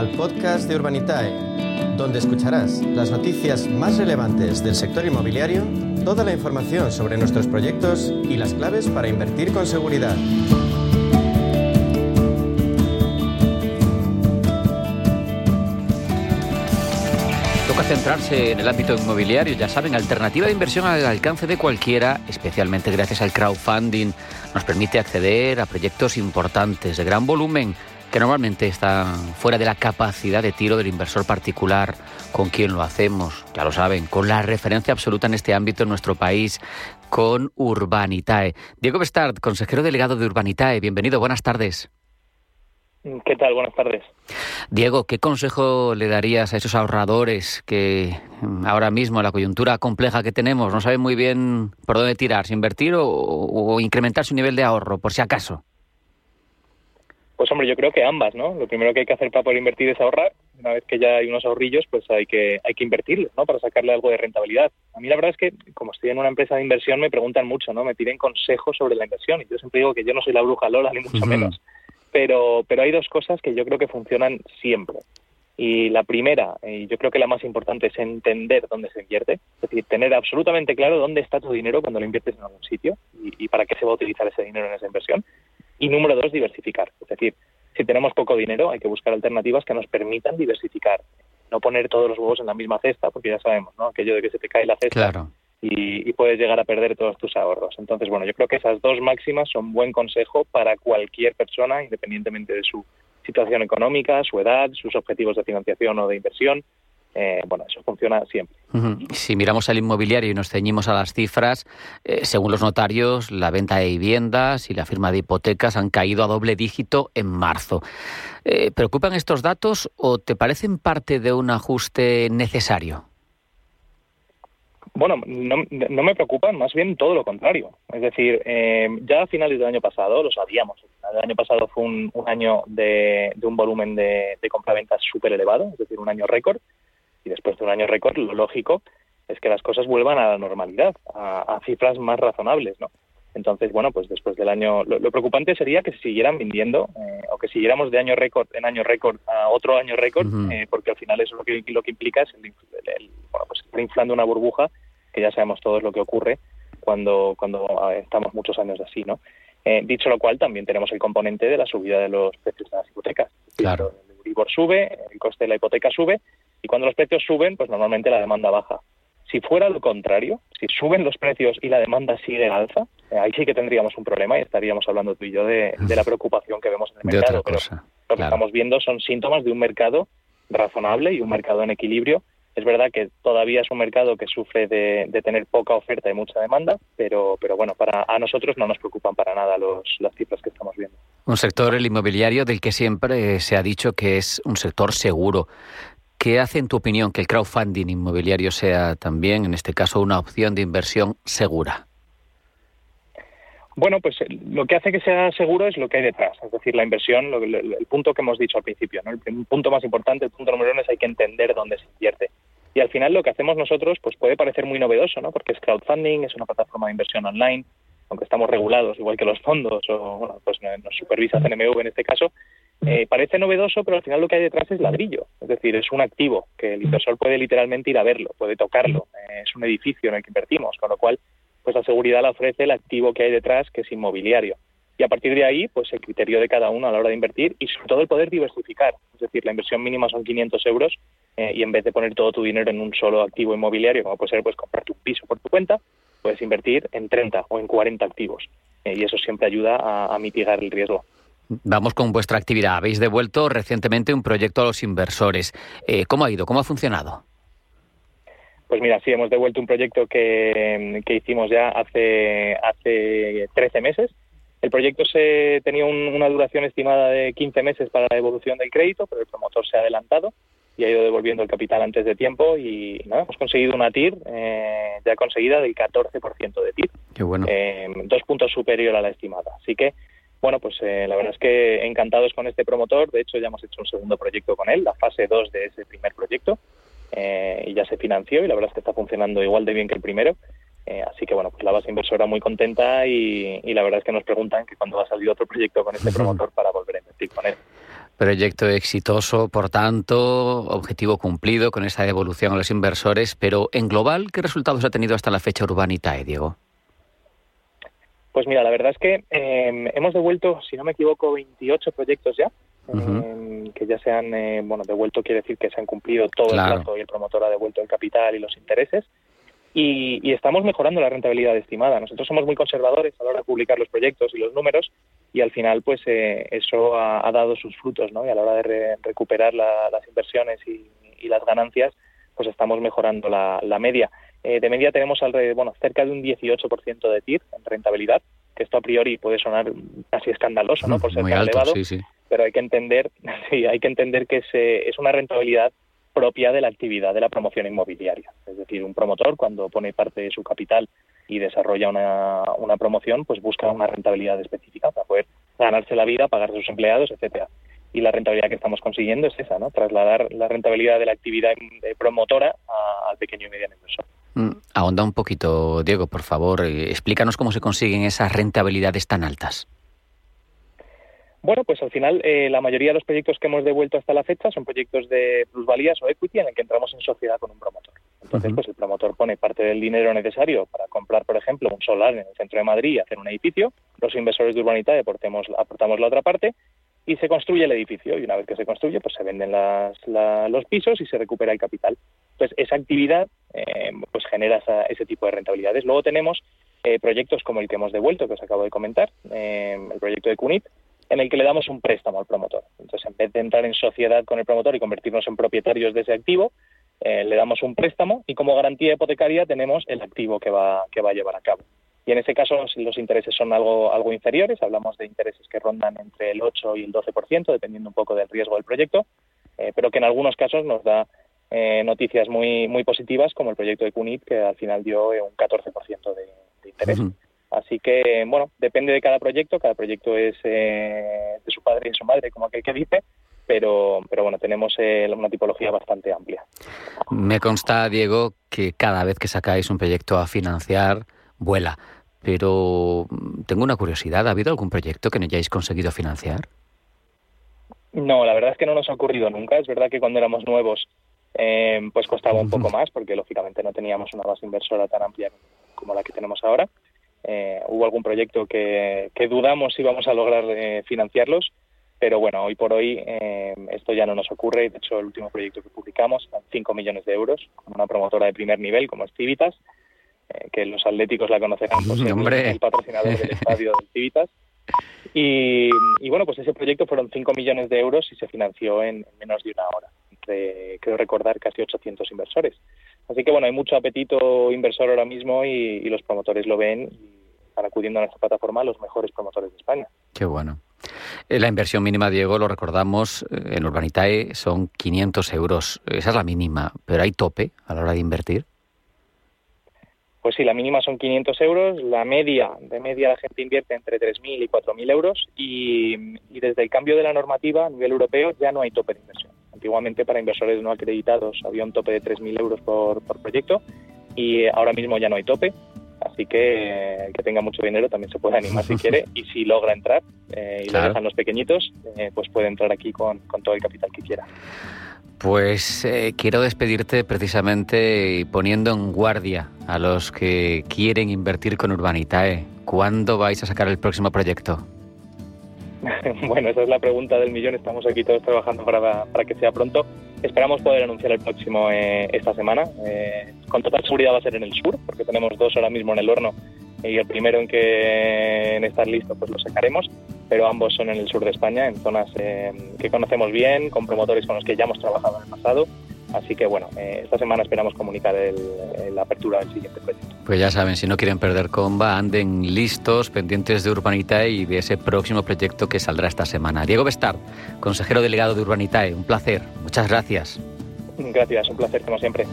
al podcast de Urbanitae, donde escucharás las noticias más relevantes del sector inmobiliario, toda la información sobre nuestros proyectos y las claves para invertir con seguridad. Toca centrarse en el ámbito inmobiliario, ya saben, alternativa de inversión al alcance de cualquiera, especialmente gracias al crowdfunding. Nos permite acceder a proyectos importantes de gran volumen que normalmente están fuera de la capacidad de tiro del inversor particular con quien lo hacemos, ya lo saben, con la referencia absoluta en este ámbito en nuestro país, con Urbanitae. Diego Bestard, consejero delegado de Urbanitae, bienvenido, buenas tardes. ¿Qué tal? Buenas tardes. Diego, ¿qué consejo le darías a esos ahorradores que mm, ahora mismo, la coyuntura compleja que tenemos, no saben muy bien por dónde tirar, si invertir o, o incrementar su nivel de ahorro, por si acaso? Pues hombre, yo creo que ambas, ¿no? Lo primero que hay que hacer para poder invertir es ahorrar. Una vez que ya hay unos ahorrillos, pues hay que hay que invertirlos, ¿no? Para sacarle algo de rentabilidad. A mí la verdad es que, como estoy en una empresa de inversión, me preguntan mucho, ¿no? Me piden consejos sobre la inversión. Y yo siempre digo que yo no soy la bruja Lola, ni mucho menos. Pero, pero hay dos cosas que yo creo que funcionan siempre. Y la primera, y yo creo que la más importante, es entender dónde se invierte. Es decir, tener absolutamente claro dónde está tu dinero cuando lo inviertes en algún sitio y, y para qué se va a utilizar ese dinero en esa inversión. Y número dos, diversificar. Es decir, si tenemos poco dinero, hay que buscar alternativas que nos permitan diversificar. No poner todos los huevos en la misma cesta, porque ya sabemos, ¿no? Aquello de que se te cae la cesta y, y, puedes llegar a perder todos tus ahorros. Entonces, bueno, yo creo que esas dos máximas son buen consejo para cualquier persona, independientemente de su situación económica, su edad, sus objetivos de financiación o de inversión. Eh, bueno, eso funciona siempre. Si miramos al inmobiliario y nos ceñimos a las cifras, eh, según los notarios, la venta de viviendas y la firma de hipotecas han caído a doble dígito en marzo. Eh, ¿Preocupan estos datos o te parecen parte de un ajuste necesario? Bueno, no, no, me preocupan, más bien todo lo contrario. Es decir, ya a finales del año pasado, lo sabíamos, el año pasado fue un, un año de, de, un volumen de, de compraventas súper elevado, es decir, un año récord, y después de un año récord, lo lógico es que las cosas vuelvan a la normalidad, a, a cifras más razonables, ¿no? Entonces, bueno, pues después del año, lo, lo preocupante sería que se siguieran vendiendo eh, o que siguiéramos de año récord en año récord a otro año récord, uh -huh. eh, porque al final eso lo que, lo que implica es el, el, el, bueno, pues estar inflando una burbuja, que ya sabemos todos lo que ocurre cuando, cuando estamos muchos años así, ¿no? Eh, dicho lo cual, también tenemos el componente de la subida de los precios de las hipotecas. Claro. El Euribor sube, el coste de la hipoteca sube, y cuando los precios suben, pues normalmente la demanda baja. Si fuera lo contrario, si suben los precios y la demanda sigue en alza, eh, ahí sí que tendríamos un problema y estaríamos hablando tú y yo de, de la preocupación que vemos en el de mercado. Otra cosa. Pero lo que claro. estamos viendo son síntomas de un mercado razonable y un mercado en equilibrio. Es verdad que todavía es un mercado que sufre de, de tener poca oferta y mucha demanda, pero, pero bueno, para a nosotros no nos preocupan para nada los, las cifras que estamos viendo. Un sector, el inmobiliario, del que siempre se ha dicho que es un sector seguro. ¿Qué hace, en tu opinión, que el crowdfunding inmobiliario sea también, en este caso, una opción de inversión segura? Bueno, pues lo que hace que sea seguro es lo que hay detrás, es decir, la inversión, lo, el, el, punto que hemos dicho al principio, ¿no? el, el, punto más importante, el punto número uno es hay que entender dónde se invierte. Y al final lo que hacemos nosotros pues puede parecer muy novedoso, ¿no? porque es crowdfunding, es una plataforma de inversión online, aunque estamos regulados igual que los fondos o bueno, pues nos supervisa CNMV en este caso, eh, parece novedoso, pero al final lo que hay detrás es ladrillo. Es decir, es un activo que el inversor puede literalmente ir a verlo, puede tocarlo. Eh, es un edificio en el que invertimos, con lo cual, pues la seguridad la ofrece el activo que hay detrás, que es inmobiliario. Y a partir de ahí, pues el criterio de cada uno a la hora de invertir y sobre todo el poder diversificar. Es decir, la inversión mínima son 500 euros eh, y en vez de poner todo tu dinero en un solo activo inmobiliario, como puede ser pues comprarte un piso por tu cuenta, puedes invertir en 30 o en 40 activos. Eh, y eso siempre ayuda a, a mitigar el riesgo. Vamos con vuestra actividad. Habéis devuelto recientemente un proyecto a los inversores. Eh, ¿Cómo ha ido? ¿Cómo ha funcionado? Pues mira, sí, hemos devuelto un proyecto que, que hicimos ya hace, hace 13 meses. El proyecto se tenía un, una duración estimada de 15 meses para la devolución del crédito, pero el promotor se ha adelantado y ha ido devolviendo el capital antes de tiempo y ¿no? hemos conseguido una TIR eh, ya conseguida del 14% de TIR. Qué bueno. Eh, dos puntos superior a la estimada. Así que bueno, pues eh, la verdad es que encantados con este promotor. De hecho, ya hemos hecho un segundo proyecto con él, la fase 2 de ese primer proyecto, eh, y ya se financió y la verdad es que está funcionando igual de bien que el primero. Eh, así que bueno, pues la base inversora muy contenta y, y, la verdad es que nos preguntan que cuándo va a salir otro proyecto con este promotor para volver a invertir con él. Proyecto exitoso, por tanto, objetivo cumplido con esta devolución a los inversores, pero en global, ¿qué resultados ha tenido hasta la fecha Urbanitae, Diego? Pues mira, la verdad es que em, hemos devuelto, si no me equivoco, 28 proyectos ya, em, que ya se han eh, bueno, devuelto, quiere decir que se han cumplido todo el plazo y el promotor ha devuelto el capital y los intereses. Y, estamos mejorando la rentabilidad estimada. Nosotros somos muy conservadores a la hora de publicar los proyectos y los números y al final pues eh, eso ha, dado sus frutos, ¿no? Y a la hora de recuperar las inversiones y, las ganancias pues estamos mejorando la, media. Eh, de media tenemos alrededor, bueno, cerca de un 18% de TIR en rentabilidad, que esto a priori puede sonar casi escandaloso, ¿no? Por ser tan elevado, pero hay que entender, sí, hay que entender que es, es una rentabilidad propia de la actividad de la promoción inmobiliaria. Es decir, un promotor cuando pone parte de su capital y desarrolla una, una promoción, pues busca una rentabilidad específica para poder ganarse la vida, pagar a sus empleados, etcétera. Y la rentabilidad que estamos consiguiendo es esa, ¿no? Trasladar la rentabilidad de la actividad promotora al pequeño y mediano inversor. Mm, ahonda un poquito, Diego, por favor. Eh, explícanos cómo se consiguen esas rentabilidades tan altas. Bueno, pues al final eh, la mayoría de los proyectos que hemos devuelto hasta la fecha son proyectos de plusvalías o equity en el que entramos en sociedad con un promotor. Entonces, pues el promotor pone parte del dinero necesario para comprar, por ejemplo, un solar en el centro de Madrid y hacer un edificio. Los inversores de Urbanita aportemos, aportamos la otra parte y se construye el edificio. Y una vez que se construye, pues se venden los pisos y se recupera el capital. Pues esa actividad eh, pues genera ese tipo de rentabilidades. Luego tenemos eh, proyectos como el que hemos devuelto, que os acabo de comentar, el proyecto de CUNIT, en el que le damos un préstamo al promotor. Entonces, en vez de entrar en sociedad con el promotor y convertirnos en propietarios de ese activo, eh, le damos un préstamo y como garantía hipotecaria tenemos el activo que va, que va a llevar a cabo. Y en ese caso los intereses son algo, algo inferiores, hablamos de intereses que rondan entre el 8 y el 12%, dependiendo un poco del riesgo del proyecto, eh, pero que en algunos casos nos da eh, noticias muy, muy positivas, como el proyecto de CUNIT, que al final dio un 14% de, de interés. Así que, bueno, depende de cada proyecto, cada proyecto es eh, de su padre y su madre, como aquel que dice, pero, pero bueno, tenemos eh, una tipología bastante amplia. Me consta, Diego, que cada vez que sacáis un proyecto a financiar, vuela. Pero mm, tengo una curiosidad, ¿ha habido algún proyecto que no hayáis conseguido financiar? No, la verdad es que no nos ha ocurrido nunca. Es verdad que cuando éramos nuevos eh, pues costaba un poco más porque lógicamente no teníamos una base inversora tan amplia como la que tenemos ahora. Eh, hubo algún proyecto que, dudamos si vamos a lograr eh, financiarlos, pero bueno, hoy por hoy eh, esto ya no nos ocurre. De hecho, el último proyecto que publicamos, 5 millones de euros, con una promotora de primer nivel como es Civitas, que los atléticos la conocerán por ser el patrocinador del estadio del Civitas. Y, bueno, pues ese proyecto fueron 5 millones de euros y se financió en, menos de una hora. Entre, creo recordar, casi 800 inversores. Así que bueno, hay mucho apetito inversor ahora mismo y, los promotores lo ven y están acudiendo a nuestra plataforma los mejores promotores de España. Qué bueno. Eh, la inversión mínima, Diego, lo recordamos, eh, en Urbanitae son 500 euros. Esa es la mínima, pero ¿hay tope a la hora de invertir? Pues sí, la mínima son 500 euros, la media, de media la gente invierte entre 3.000 y 4.000 euros y, y desde el cambio de la normativa a nivel europeo ya no hay tope de inversión. Antiguamente para inversores no acreditados había un tope de 3.000 euros por, proyecto y ahora mismo ya no hay tope. Así que el que tenga mucho dinero también se puede animar si quiere y si logra entrar eh, y lo dejan los pequeñitos, eh, pues puede entrar aquí con, con, todo el capital que quiera. Pues eh, quiero despedirte precisamente poniendo en guardia a los que quieren invertir con Urbanitae. ¿Cuándo vais a sacar el próximo proyecto? bueno, esa es la pregunta del millón. Estamos aquí todos trabajando para, que sea pronto. Esperamos poder anunciar el próximo eh, esta semana. Eh, con total seguridad va a ser en el sur, porque tenemos dos ahora mismo en el horno y el primero en que en estar listo pues lo sacaremos, pero ambos son en el sur de España, en zonas eh, que conocemos bien, con promotores con los que ya hemos trabajado en el pasado Así que bueno, eh, esta semana esperamos comunicar la apertura del siguiente proyecto. Pues ya saben, si no quieren perder comba, anden listos, pendientes de Urbanitae y de ese próximo proyecto que saldrá esta semana. Diego Bestard, consejero delegado de Urbanitae, un placer. Muchas gracias. Gracias, un placer como siempre.